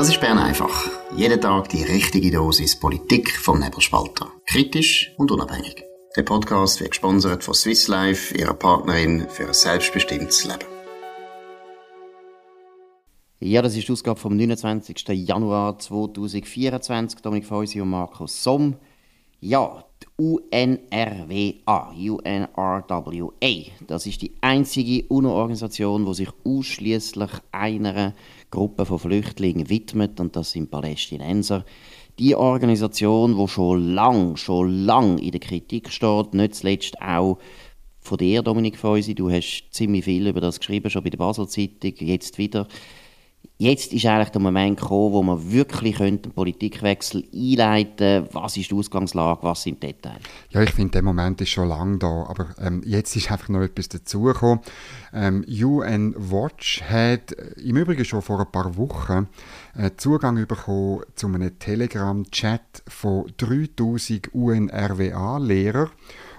Das ist Bern einfach. Jeden Tag die richtige Dosis Politik vom Nebelspalter. Kritisch und unabhängig. Der Podcast wird gesponsert von Swiss Life, ihrer Partnerin für ein selbstbestimmtes Leben. Ja, das ist die Ausgabe vom 29. Januar 2024. Dominik Feusi und Markus Somm. Ja, die UNRWA, UNRWA, das ist die einzige UNO-Organisation, die sich ausschließlich einer Gruppe von Flüchtlingen widmet, und das sind Palästinenser. Die Organisation, die schon lang, schon lang in der Kritik steht, nicht zuletzt auch von dir, Dominik Feusi. Du hast ziemlich viel über das geschrieben, schon bei der Basel-Zeitung, jetzt wieder. Jetzt ist eigentlich der Moment gekommen, wo man wirklich einen Politikwechsel einleiten könnte. Was ist die Ausgangslage, was sind die Details? Ja, ich finde, der Moment ist schon lange da, aber ähm, jetzt ist einfach noch etwas dazugekommen. Ähm, UN Watch hat äh, im Übrigen schon vor ein paar Wochen äh, Zugang bekommen zu einem Telegram-Chat von 3000 UNRWA-Lehrern.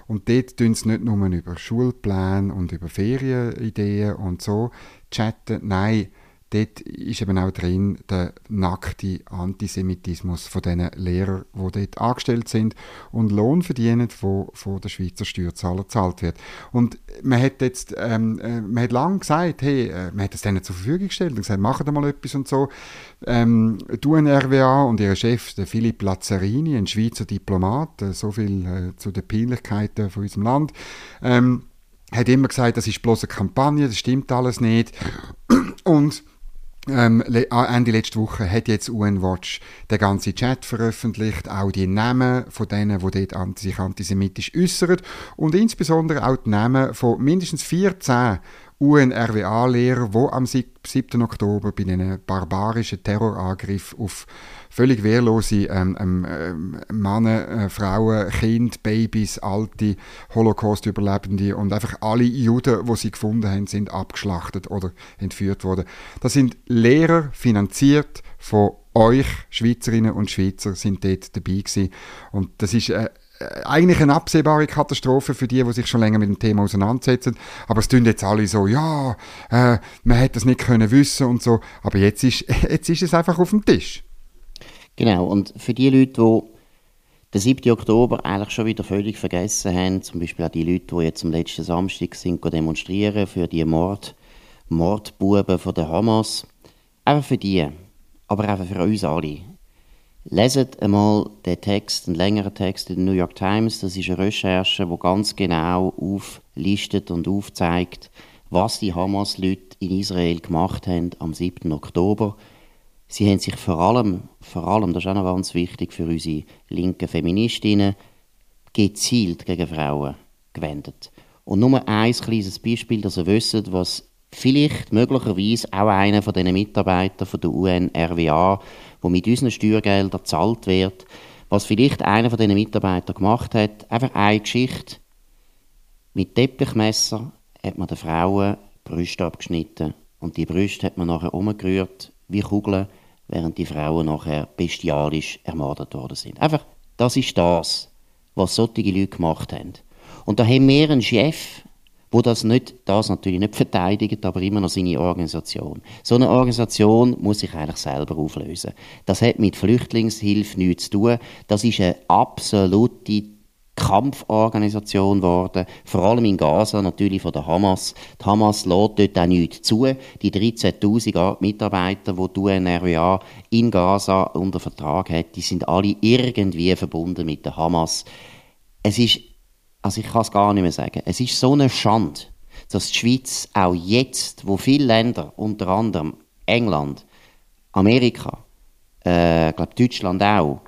Und dort tun sie nicht nur über Schulpläne und über Ferienideen und so chatten, nein, dort ist eben auch drin der nackte Antisemitismus von den Lehrern, die dort angestellt sind und Lohn verdienen, wo von der Schweizer Steuerzahler gezahlt wird. Und man hat jetzt, ähm, äh, man hat lange gesagt, hey, äh, man hat es denen zur Verfügung gestellt und gesagt, machen mal etwas und so. Ähm, die UNRWA und ihr Chef, der Philipp Lazzarini, ein Schweizer Diplomat, äh, so viel äh, zu den Peinlichkeiten von unserem Land, ähm, hat immer gesagt, das ist bloß eine Kampagne, das stimmt alles nicht. Und ähm, Ende letzte Woche hat jetzt UN Watch den ganzen Chat veröffentlicht, auch die Namen von denen, die dort sich antisemitisch äußern und insbesondere auch die Namen von mindestens 14 UNRWA-Lehrer, die am 7. Oktober bei einem barbarischen Terrorangriff auf völlig wehrlose ähm, ähm, ähm, Männer, äh, Frauen, Kinder, Babys, alte Holocaust-Überlebende und einfach alle Juden, die sie gefunden haben, sind abgeschlachtet oder entführt worden. Das sind Lehrer, finanziert von euch, Schweizerinnen und Schweizer, sind dort dabei gewesen. Und das ist äh, eigentlich eine absehbare Katastrophe für die, die sich schon länger mit dem Thema auseinandersetzen. Aber es tun jetzt alle so, ja, äh, man hätte das nicht können wissen und so. Aber jetzt ist, jetzt ist es einfach auf dem Tisch. Genau, und für die Leute, die den 7. Oktober eigentlich schon wieder völlig vergessen haben, zum Beispiel auch die Leute, die jetzt am letzten Samstag sind demonstrieren für die Mord, Mordbuben von der Hamas, einfach für die, aber auch für uns alle. Leset einmal den Text, einen längeren Text in der New York Times. Das ist eine Recherche, die ganz genau auflistet und aufzeigt, was die Hamas-Leute in Israel gemacht haben am 7. Oktober Sie haben sich vor allem, vor allem, das ist auch noch ganz wichtig für unsere linken Feministinnen, gezielt gegen Frauen gewendet. Und nur ein kleines Beispiel, dass ihr wisst, was vielleicht möglicherweise auch einer von diesen Mitarbeitern von der UNRWA, wo mit unseren Steuergeldern gezahlt wird, was vielleicht einer von diesen Mitarbeitern gemacht hat, einfach eine Geschichte. Mit Teppichmesser hat man den Frauen Brüste abgeschnitten und die Brüste hat man nachher umgerührt wie Kugeln während die Frauen nachher bestialisch ermordet worden sind. Einfach, das ist das, was solche Leute gemacht haben. Und da haben wir einen Chef, wo das nicht, das natürlich nicht verteidigt, aber immer noch seine Organisation. So eine Organisation muss sich eigentlich selber auflösen. Das hat mit Flüchtlingshilfe nichts zu tun. Das ist eine absolute Kampforganisation geworden, vor allem in Gaza, natürlich von der Hamas. Die Hamas lädt dort auch nichts zu. Die 13'000 Mitarbeiter, die die UNRWA in Gaza unter Vertrag hat, die sind alle irgendwie verbunden mit der Hamas. Es ist, also ich kann es gar nicht mehr sagen, es ist so eine Schande, dass die Schweiz auch jetzt, wo viele Länder, unter anderem England, Amerika, äh, glaube Deutschland auch,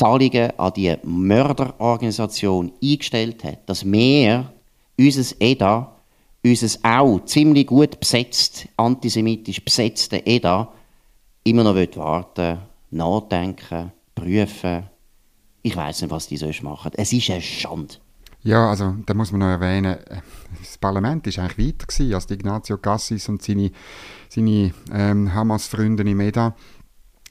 Zahlungen an die Mörderorganisation eingestellt hat, dass wir unser EDA, unser auch ziemlich gut besetzt, antisemitisch besetzte EDA, immer noch warten nachdenken, prüfen. Ich weiß nicht, was die sonst machen. Es ist eine Schande. Ja, also da muss man noch erwähnen, das Parlament war eigentlich weiter gewesen, als Ignazio Cassis und seine, seine ähm, Hamas-Freunde im EDA.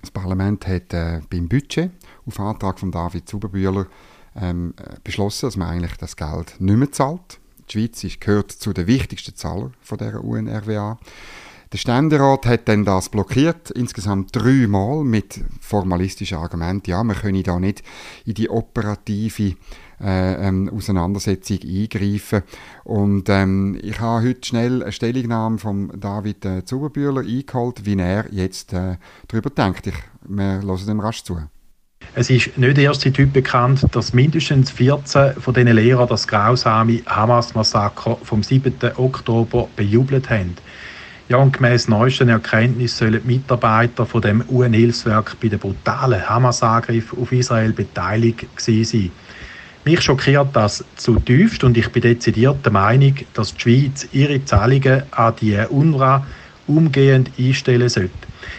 Das Parlament hat äh, beim Budget auf Antrag von David Zuberbühler ähm, äh, beschlossen, dass man eigentlich das Geld nicht mehr zahlt. Die Schweiz ist, gehört zu den wichtigsten Zahlern von der UNRWA. Der Ständerat hat dann das blockiert, insgesamt dreimal mit formalistischen Argumenten. Ja, man könne da nicht in die operative äh, ähm, Auseinandersetzung eingreifen. Und ähm, ich habe heute schnell eine Stellungnahme von David äh, Zuberbühler eingeholt, wie er jetzt äh, darüber denkt. Ich, wir hören dem rasch zu. Es ist nicht erst seit heute bekannt, dass mindestens 14 von diesen Lehrern das grausame Hamas-Massaker vom 7. Oktober bejubelt haben. Ja, und gemäss neuesten Erkenntnissen sollen die Mitarbeiter von dem UN-Hilfswerk bei den brutalen Hamas-Angriff auf Israel beteiligt gewesen sein. Mich schockiert das zutiefst und ich bin dezidiert der Meinung, dass die Schweiz ihre Zahlungen an die UNRWA umgehend einstellen sollte.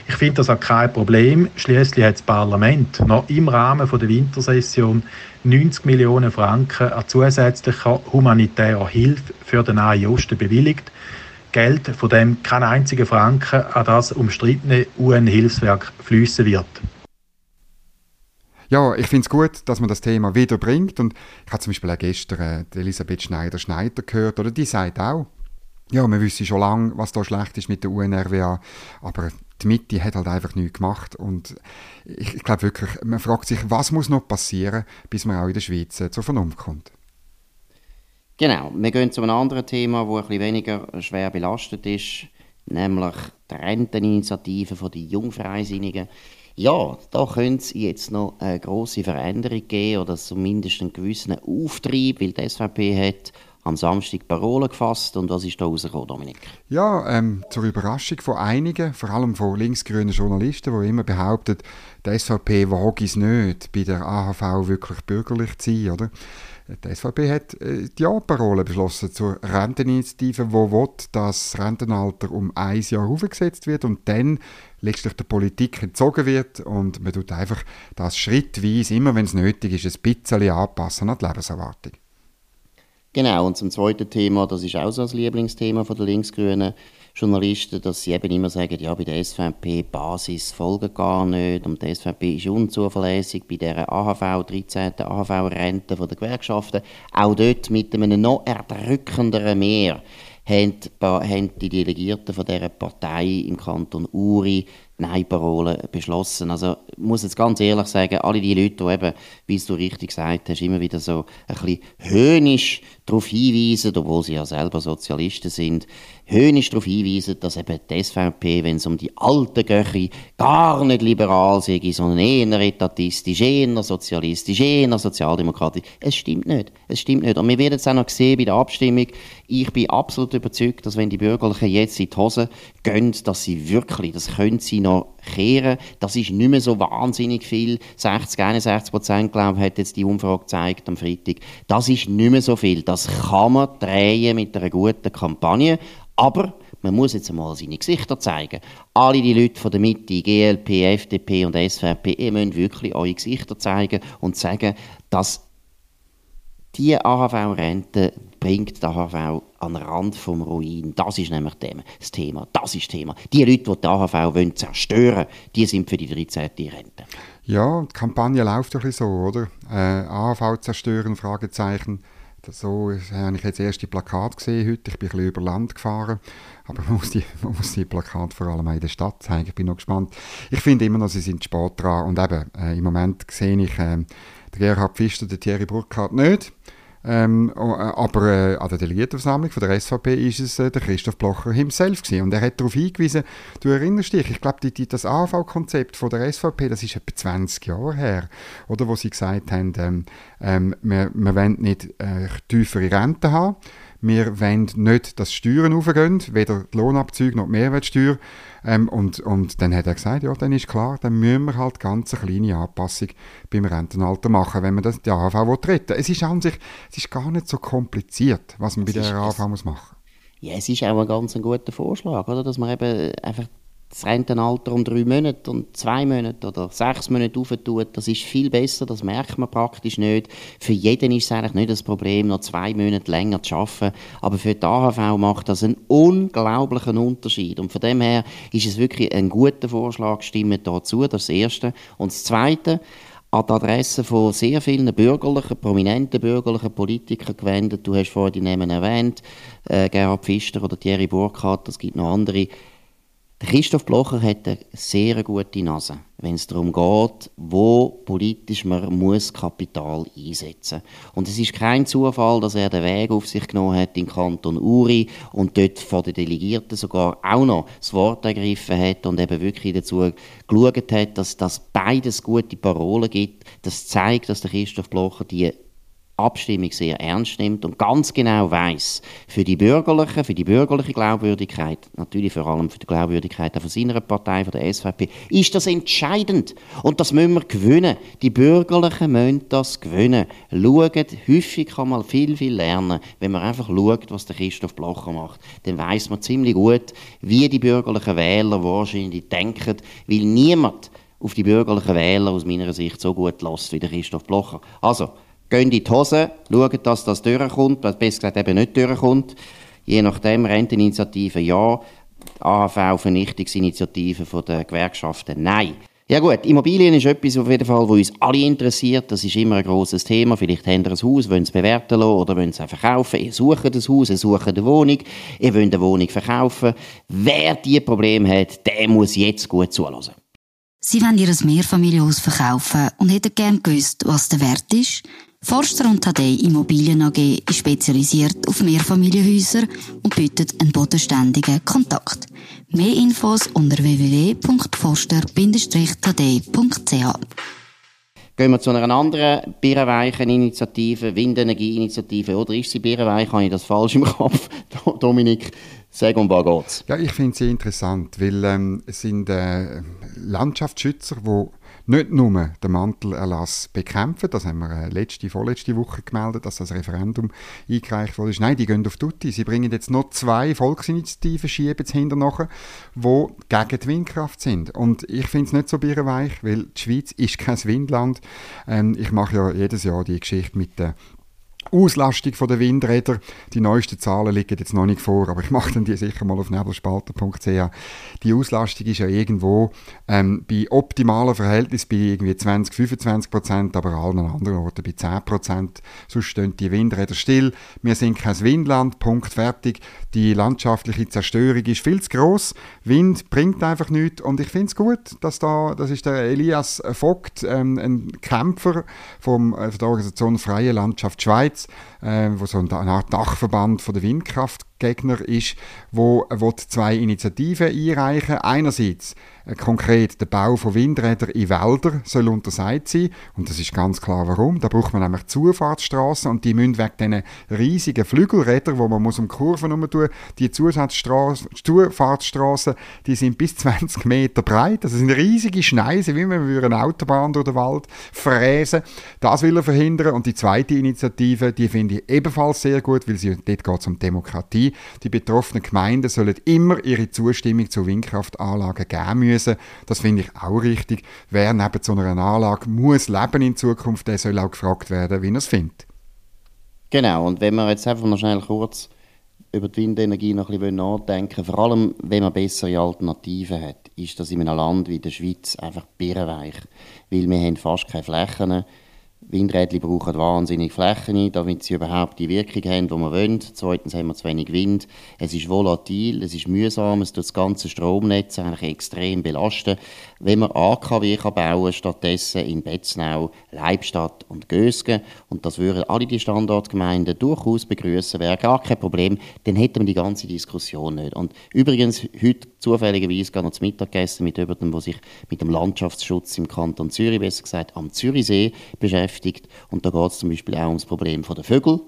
Ich finde das auch kein Problem. Schließlich hat das Parlament noch im Rahmen der Wintersession 90 Millionen Franken an zusätzlicher humanitärer Hilfe für den Nahen Osten bewilligt. Geld, von dem kein einziger Franken an das umstrittene UN-Hilfswerk fließen wird. Ja, ich finde es gut, dass man das Thema wiederbringt. Und ich habe zum Beispiel auch gestern äh, Elisabeth Schneider-Schneider gehört, oder die sagt auch, ja, wir wissen schon lange, was da schlecht ist mit der UNRWA, aber die Mitte hat halt einfach nichts gemacht. Und ich, ich glaube wirklich, man fragt sich, was muss noch passieren, bis man auch in der Schweiz äh, zur Vernunft kommt. Genau, wir gehen zu einem anderen Thema, das ein bisschen weniger schwer belastet ist, nämlich die Renteninitiative der Jungfreisinnigen. Ja, da könnte es jetzt noch eine grosse Veränderung geben oder zumindest einen gewissen Auftrieb, weil die SVP hat am Samstag Parolen gefasst. Und was ist da rausgekommen, Dominik? Ja, ähm, zur Überraschung von einigen, vor allem von linksgrünen Journalisten, die immer behaupten, die SVP wage es nicht, bei der AHV wirklich bürgerlich zu sein, oder? Die SVP hat äh, die Ja-Parole beschlossen zur Renteninitiative, die will, dass das Rentenalter um ein Jahr aufgesetzt wird und dann letztlich der Politik entzogen wird und man tut einfach das schrittweise, immer wenn es nötig ist, ein bisschen anpassen an die Lebenserwartung. Genau, und zum zweiten Thema, das ist auch so das Lieblingsthema der linksgrünen Journalisten, dass sie eben immer sagen, ja, bei der SVP Basis folgen gar nicht und die SVP ist unzuverlässig bei der AHV, 13. AHV-Rente der Gewerkschaften. Auch dort mit einem noch erdrückenderen Mehr haben die Delegierten von dieser Partei im Kanton Uri Nein-Parole beschlossen. Also ich muss jetzt ganz ehrlich sagen, alle die Leute, die eben, wie du richtig gesagt hast, immer wieder so ein bisschen höhnisch darauf hinweisen, obwohl sie ja selber Sozialisten sind, höhnisch darauf hinweisen, dass eben die SVP, wenn es um die alten Göche gar nicht liberal sei, sondern eher etatistisch, eher sozialistisch, eher sozialdemokratisch. Es stimmt nicht. Es stimmt nicht. Und wir werden es auch noch sehen bei der Abstimmung. Ich bin absolut überzeugt, dass wenn die Bürgerlichen jetzt in die Hose gehen, dass sie wirklich, das können sie noch kehren. Das ist nicht mehr so wahnsinnig viel. 60, 61 Prozent, glaube ich, hat jetzt die Umfrage gezeigt am Freitag. Das ist nicht mehr so viel. Das kann man drehen mit einer guten Kampagne. Aber man muss jetzt einmal seine Gesichter zeigen. Alle die Leute von der Mitte, GLP, FDP und SVP, ihr müsst wirklich eure Gesichter zeigen und sagen, dass die AHV-Rente bringt der AHV an den Rand vom Ruin. Das ist nämlich das Thema. Das ist Thema. Die Leute, die die AHV wollen zerstören die sind für die 13. Rente. Ja, die Kampagne läuft ein bisschen so, oder? Äh, AHV zerstören, Fragezeichen. So habe ich jetzt das erste Plakat gesehen heute. Ich bin ein bisschen über Land gefahren. Aber man muss die, man muss die Plakate vor allem in der Stadt zeigen. Ich bin noch gespannt. Ich finde immer noch, sie sind spät dran. Und eben, äh, im Moment sehe ich äh, den Gerhard Pfister, den Thierry Burkhardt nicht. Ähm, äh, aber äh, an der Delegiertenversammlung von der SVP ist es äh, der Christoph Blocher himself gewesen. Und er hat darauf hingewiesen, du erinnerst dich, ich glaube, das AV-Konzept von der SVP, das ist etwa 20 Jahre her, oder, wo sie gesagt haben, ähm, ähm, wir, wir wollen nicht äh, tiefere Rente haben, wir wollen nicht, dass Steuern aufgehen, weder die Lohnabzüge noch die Mehrwertsteuer. Ähm, und, und dann hat er gesagt, ja, dann ist klar, dann müssen wir halt ganz eine kleine Anpassung beim Rentenalter machen, wenn man das, die AHV retten Es ist an sich, es ist gar nicht so kompliziert, was man bei der AHV muss machen ja, es ist auch ein ganz guter Vorschlag, oder? dass man eben einfach das Rentenalter um drei Monate und zwei Monate oder sechs Monate auftut, das ist viel besser, das merkt man praktisch nicht. Für jeden ist es eigentlich nicht das Problem, noch zwei Monate länger zu arbeiten, aber für die AHV macht das einen unglaublichen Unterschied. Und von dem her ist es wirklich ein guter Vorschlag, stimmen dazu, das Erste. Und das Zweite, an die Adresse von sehr vielen bürgerlichen, prominenten bürgerlichen Politikern gewendet. Du hast vorhin die Namen erwähnt, äh, Gerhard Pfister oder Thierry Burkhardt, es gibt noch andere Der Christoph Blocher hat eine sehr gute Nase, wenn es darum geht, wo politisch man muss Kapital einsetzen muss. Und es ist kein Zufall, dass er den Weg auf sich genommen hat in Kanton Uri und dort vor den Delegierten sogar auch noch das Wort ergriffen hat und eben wirklich dazu geschaut hat, dass das beides gute Parolen gibt. Das zeigt, dass der Christoph Blocher die Abstimmung sehr ernst nimmt und ganz genau weiß, für die bürgerliche, für die bürgerliche Glaubwürdigkeit, natürlich vor allem für die Glaubwürdigkeit von seiner Partei, von der SVP, ist das entscheidend. Und das müssen wir gewinnen. Die Bürgerlichen müssen das gewinnen. Schaut, häufig kann man viel, viel lernen, wenn man einfach schaut, was der Christoph Blocher macht. Dann weiß man ziemlich gut, wie die bürgerlichen Wähler wahrscheinlich denken, weil niemand auf die bürgerlichen Wähler aus meiner Sicht so gut lässt wie der Christoph Blocher. Also, gehen in die Hose, schauen, dass das durchkommt, besser gesagt eben nicht durchkommt. Je nachdem, Renteninitiative ja, AHV-Vernichtungsinitiative der Gewerkschaften nein. Ja gut, Immobilien ist etwas auf jeden Fall, wo uns alle interessiert. Das ist immer ein großes Thema. Vielleicht habt ihr ein Haus, wollt es bewerten lassen oder wollt es verkaufen. Ihr sucht ein Haus, ihr sucht eine Wohnung, ihr wollt eine Wohnung verkaufen. Wer diese Probleme hat, der muss jetzt gut zulassen. Sie wollen ihr Mehrfamilienhaus verkaufen und hätten gern gewusst, was der Wert ist. Forster und Tadei Immobilien AG ist spezialisiert auf Mehrfamilienhäuser und bietet einen bodenständigen Kontakt. Mehr Infos unter www.forster-tadei.ch Gehen wir zu einer anderen birrenweichen Initiative, Windenergieinitiative, oder ist sie birrenweich? Habe ich das falsch im Kopf? Dominik, sag um was geht's? Ja, ich finde sie interessant, weil ähm, es sind äh, Landschaftsschützer, die nicht nur den Mantelerlass bekämpfen, das haben wir äh, letzte, vorletzte Woche gemeldet, dass das Referendum eingereicht wurde. Nein, die gehen auf Tutti. Sie bringen jetzt noch zwei Volksinitiativen, schieben jetzt hinterher, die gegen die Windkraft sind. Und ich finde es nicht so birrenweich, weil die Schweiz ist kein Windland. Ähm, ich mache ja jedes Jahr die Geschichte mit der Auslastung der Windräder. Die neuesten Zahlen liegen jetzt noch nicht vor, aber ich mache dann die sicher mal auf nebelspalter.ch. Die Auslastung ist ja irgendwo ähm, bei optimalen Verhältnissen bei irgendwie 20, 25 Prozent, aber an allen anderen Orten bei 10 Prozent. Sonst stehen die Windräder still. Wir sind kein Windland, Punkt, fertig. Die landschaftliche Zerstörung ist viel zu gross. Wind bringt einfach nichts und ich finde es gut, dass da, das ist der Elias Vogt, ähm, ein Kämpfer vom, äh, von der Organisation Freie Landschaft Schweiz, Schweiz, äh, wo so Art Dachverband von der Windkraftgegner ist, wo, wo zwei Initiativen einreichen. Einerseits äh, konkret der Bau von Windrädern in Wäldern soll untersagt sein und das ist ganz klar warum. Da braucht man nämlich Zufahrtsstraßen und die müssen wegen diesen riesigen Flügelrädern, wo man muss um Kurven herum tun, die Zufahrtsstraßen, die sind bis 20 Meter breit. Das sind riesige Schneisen, wie wir eine Autobahn durch den Wald fräsen. Das will er verhindern und die zweite Initiative, die finde ich ebenfalls sehr gut, weil sie, dort geht es um Demokratie. Die betroffenen Gemeinden sollen immer ihre Zustimmung zu Windkraftanlagen geben müssen. Das finde ich auch richtig. Wer neben so einer Anlage muss leben in Zukunft, der soll auch gefragt werden, wie er es findet. Genau, und wenn wir jetzt einfach noch schnell kurz über die Windenergie noch ein bisschen nachdenken, vor allem wenn man bessere Alternativen hat, ist das in einem Land wie der Schweiz einfach birrenweich, weil wir haben fast keine Flächen Windräder brauchen wahnsinnig Flächen, damit sie überhaupt die Wirkung haben, die wir wollen. Zweitens haben wir zu wenig Wind. Es ist volatil, es ist mühsam, es tut das ganze Stromnetz eigentlich extrem belasten. Wenn man AKW kann bauen stattdessen in Betznau, Leibstadt und Gösgen, und das würden alle die Standortgemeinden durchaus begrüßen, wäre gar kein Problem, dann hätten wir die ganze Diskussion nicht. Und übrigens, heute zufälligerweise gar noch zu Mittag gegessen mit jemandem, der sich mit dem Landschaftsschutz im Kanton Zürich, besser gesagt am Zürichsee, beschäftigt. Und da geht es zum Beispiel auch um das Problem der Vögel.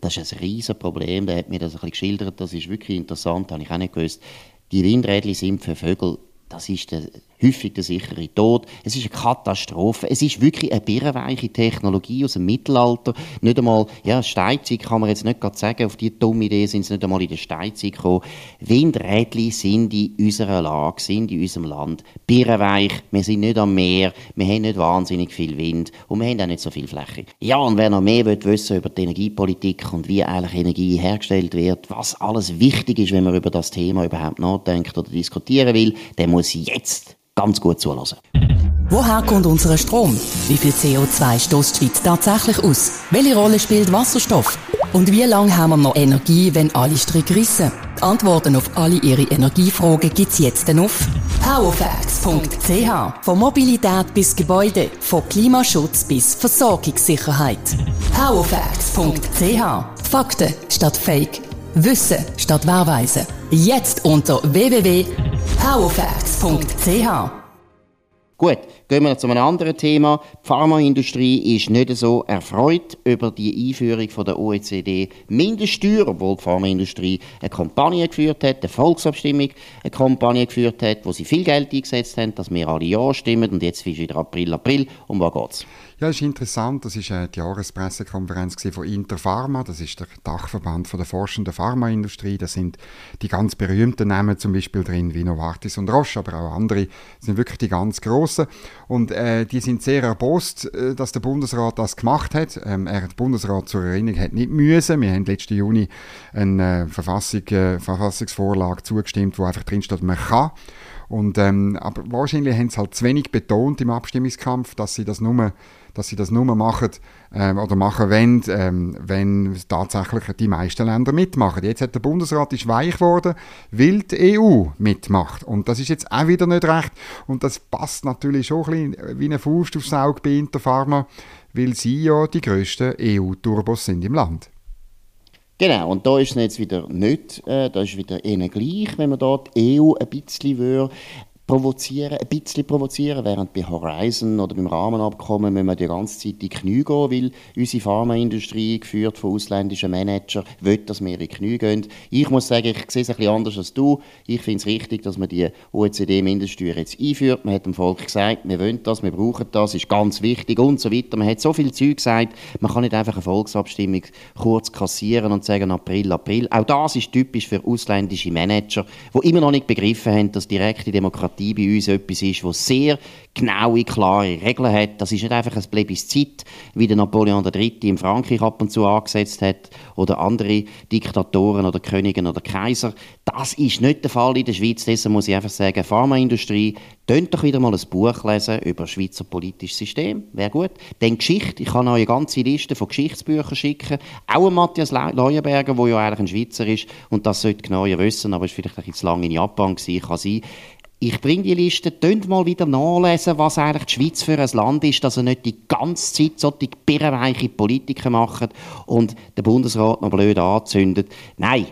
Das ist ein riesiges Problem, der hat mir das ein bisschen geschildert, das ist wirklich interessant, habe ich auch nicht gewusst. Die Windräder sind für Vögel, das ist der häufig der sichere Tod. Es ist eine Katastrophe. Es ist wirklich eine birrenweiche Technologie aus dem Mittelalter. Nicht einmal, ja, Steinzeit kann man jetzt nicht gerade sagen, auf die dumme Idee sind sie nicht einmal in der Steinzeit gekommen. Windrädchen sind in unserer Lage, sind in unserem Land birrenweich. Wir sind nicht am Meer, wir haben nicht wahnsinnig viel Wind und wir haben auch nicht so viel Fläche. Ja, und wer noch mehr will wissen über die Energiepolitik und wie eigentlich Energie hergestellt wird, was alles wichtig ist, wenn man über das Thema überhaupt nachdenkt oder diskutieren will, der muss jetzt ganz gut zulassen. Woher kommt unser Strom? Wie viel CO2 stößt die Schweiz tatsächlich aus? Welche Rolle spielt Wasserstoff? Und wie lange haben wir noch Energie, wenn alle Stricke rissen? Die Antworten auf alle Ihre Energiefragen gibt's jetzt auf powerfacts.ch. Von Mobilität bis Gebäude, von Klimaschutz bis Versorgungssicherheit. powerfacts.ch. Fakten statt Fake. Wissen statt Wahrweisen. Jetzt unter www.powerfacts.ch. Gut, gehen wir zu einem anderen Thema. Die Pharmaindustrie ist nicht so erfreut über die Einführung von der OECD Mindeststeuer, obwohl die Pharmaindustrie eine Kampagne geführt hat, eine Volksabstimmung, eine Kampagne geführt hat, wo sie viel Geld eingesetzt haben, dass wir alle Ja stimmen und jetzt ist wieder April, April. Um was geht's? Ja, das ist interessant. Das ist äh, die Jahrespressekonferenz von Interpharma. Das ist der Dachverband der forschenden Pharmaindustrie. Da sind die ganz berühmten Namen zum Beispiel drin, wie Novartis und Roche, aber auch andere. Das sind wirklich die ganz großen. Und äh, die sind sehr erbost, äh, dass der Bundesrat das gemacht hat. Ähm, er, der Bundesrat zur Erinnerung hat nicht müssen. Wir haben letzten Juni eine äh, Verfassung, äh, Verfassungsvorlage zugestimmt, wo einfach drin steht, man kann. Und, ähm, aber wahrscheinlich haben sie halt zu wenig betont im Abstimmungskampf, dass sie das nur dass sie das nur machen ähm, oder machen wollen, ähm, wenn tatsächlich die meisten Länder mitmachen. Jetzt hat der Bundesrat ist weich geworden, weil die EU mitmacht. Und das ist jetzt auch wieder nicht recht. Und das passt natürlich schon ein bisschen wie eine Faust aufs Auge bei Interpharma, weil sie ja die grössten EU-Turbos sind im Land. Genau, und da ist es jetzt wieder nicht, äh, da ist wieder eher gleich, wenn man dort EU ein bisschen würde provozieren, ein bisschen provozieren, während bei Horizon oder beim Rahmenabkommen müssen wir die ganze Zeit in die Knie gehen, weil unsere Pharmaindustrie, geführt von ausländischen Managern, will, dass wir in die Knie gehen. Ich muss sagen, ich sehe es ein bisschen anders als du. Ich finde es richtig, dass man die OECD-Mindeststeuer jetzt einführt. Man hat dem Volk gesagt, wir wollen das, wir brauchen das, ist ganz wichtig und so weiter. Man hat so viel Zeug gesagt, man kann nicht einfach eine Volksabstimmung kurz kassieren und sagen April, April. Auch das ist typisch für ausländische Manager, die immer noch nicht begriffen haben, dass direkte Demokratie Demokratie bei uns etwas ist, das sehr genaue, klare Regeln hat. Das ist nicht einfach ein Plebiszit, wie der Napoleon III. in Frankreich ab und zu angesetzt hat oder andere Diktatoren oder Könige oder Kaiser. Das ist nicht der Fall in der Schweiz. Deshalb muss ich einfach sagen, Pharmaindustrie, Tönt doch wieder mal ein Buch lesen über das Schweizer politisches System. Wäre gut. Dann Geschichte. Ich kann euch eine ganze Liste von Geschichtsbüchern schicken. Auch Matthias Leuenberger, der ja eigentlich ein Schweizer ist und das sollte genauer wissen, aber ist vielleicht ein bisschen zu lange in Japan gewesen. Kann sein ich bringe die Liste, tönt mal wieder nachlesen, was eigentlich die Schweiz für ein Land ist, dass er nicht die ganze Zeit so die birrenweiche Politiker macht und der Bundesrat noch blöd anzündet. Nein,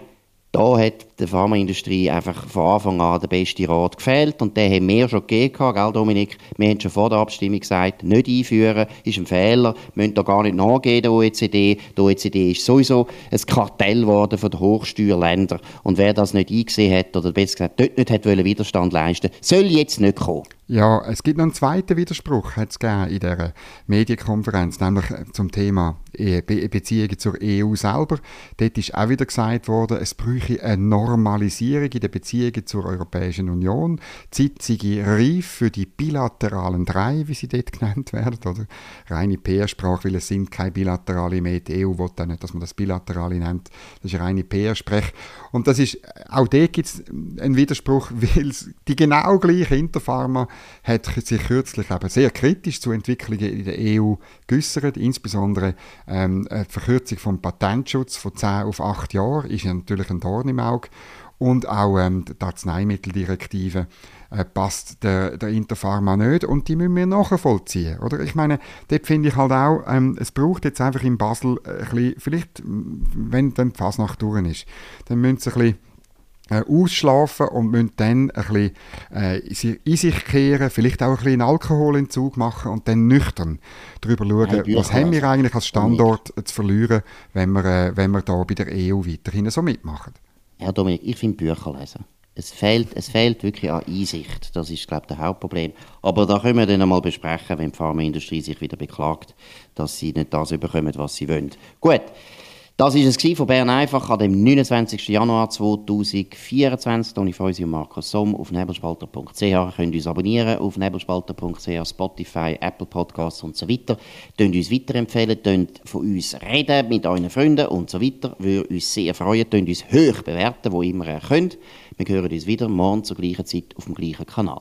da hat der Pharmaindustrie einfach von Anfang an der beste Rat gefehlt und den haben wir schon gegeben, gell Dominik? Wir haben schon vor der Abstimmung gesagt, nicht einführen ist ein Fehler, wir müssen da gar nicht nachgehen, der OECD. Der OECD ist sowieso ein Kartell geworden von den Hochsteuerländern und wer das nicht eingesehen hat oder besser gesagt dort nicht hat Widerstand leisten soll jetzt nicht kommen. Ja, es gibt noch einen zweiten Widerspruch hat's in dieser Medienkonferenz, nämlich zum Thema äh, Be Beziehungen zur EU selber. Dort ist auch wieder gesagt worden, es bräuchte eine Normalisierung in den Beziehungen zur Europäischen Union. Die Zeit sei reif für die bilateralen drei, wie sie dort genannt werden, oder? Reine PR-Sprache, weil es sind keine bilaterale mehr. Die EU will auch nicht, dass man das bilaterale nennt. Das ist reine PR-Sprech. Und das ist, auch dort gibt es einen Widerspruch, weil die genau gleiche Interpharma hat sich kürzlich eben sehr kritisch zu Entwicklungen in der EU geäußert. Insbesondere ähm, die Verkürzung vom Patentschutz von 10 auf 8 Jahre ist natürlich ein Dorn im Auge. Und auch ähm, die Arzneimitteldirektive äh, passt der, der Interpharma nicht und die müssen wir nachvollziehen. Oder? Ich meine, dort finde ich halt auch, ähm, es braucht jetzt einfach in Basel äh, ein bisschen, vielleicht, wenn dann die Fasnacht durch ist, dann müssen sie ein bisschen äh, ausschlafen und müssen dann ein bisschen äh, in sich kehren, vielleicht auch ein bisschen Alkoholentzug machen und dann nüchtern darüber schauen, Nein, was haben wir eigentlich als Standort zu verlieren, wenn wir, äh, wenn wir da bei der EU weiterhin so mitmachen. Ja, Dominik, ich finde Bücher lesen. Es fehlt, es fehlt wirklich an Einsicht. Das ist, glaube ich, das Hauptproblem. Aber da können wir dann einmal besprechen, wenn die Pharmaindustrie sich wieder beklagt, dass sie nicht das bekommen, was sie wollen. Gut. Das war es von Bern einfach dem 29. Januar 2024. Toni Feusi und Markus Somm auf nebelspalter.ch. Ihr könnt uns abonnieren auf nebelspalter.ch, Spotify, Apple Podcasts und so weiter. Könnt uns weiterempfehlen, könnt von uns reden mit euren Freunden und so weiter. Würde uns sehr freuen. Könnt uns hoch bewerten, wo immer ihr könnt. Wir hören uns wieder morgen zur gleichen Zeit auf dem gleichen Kanal.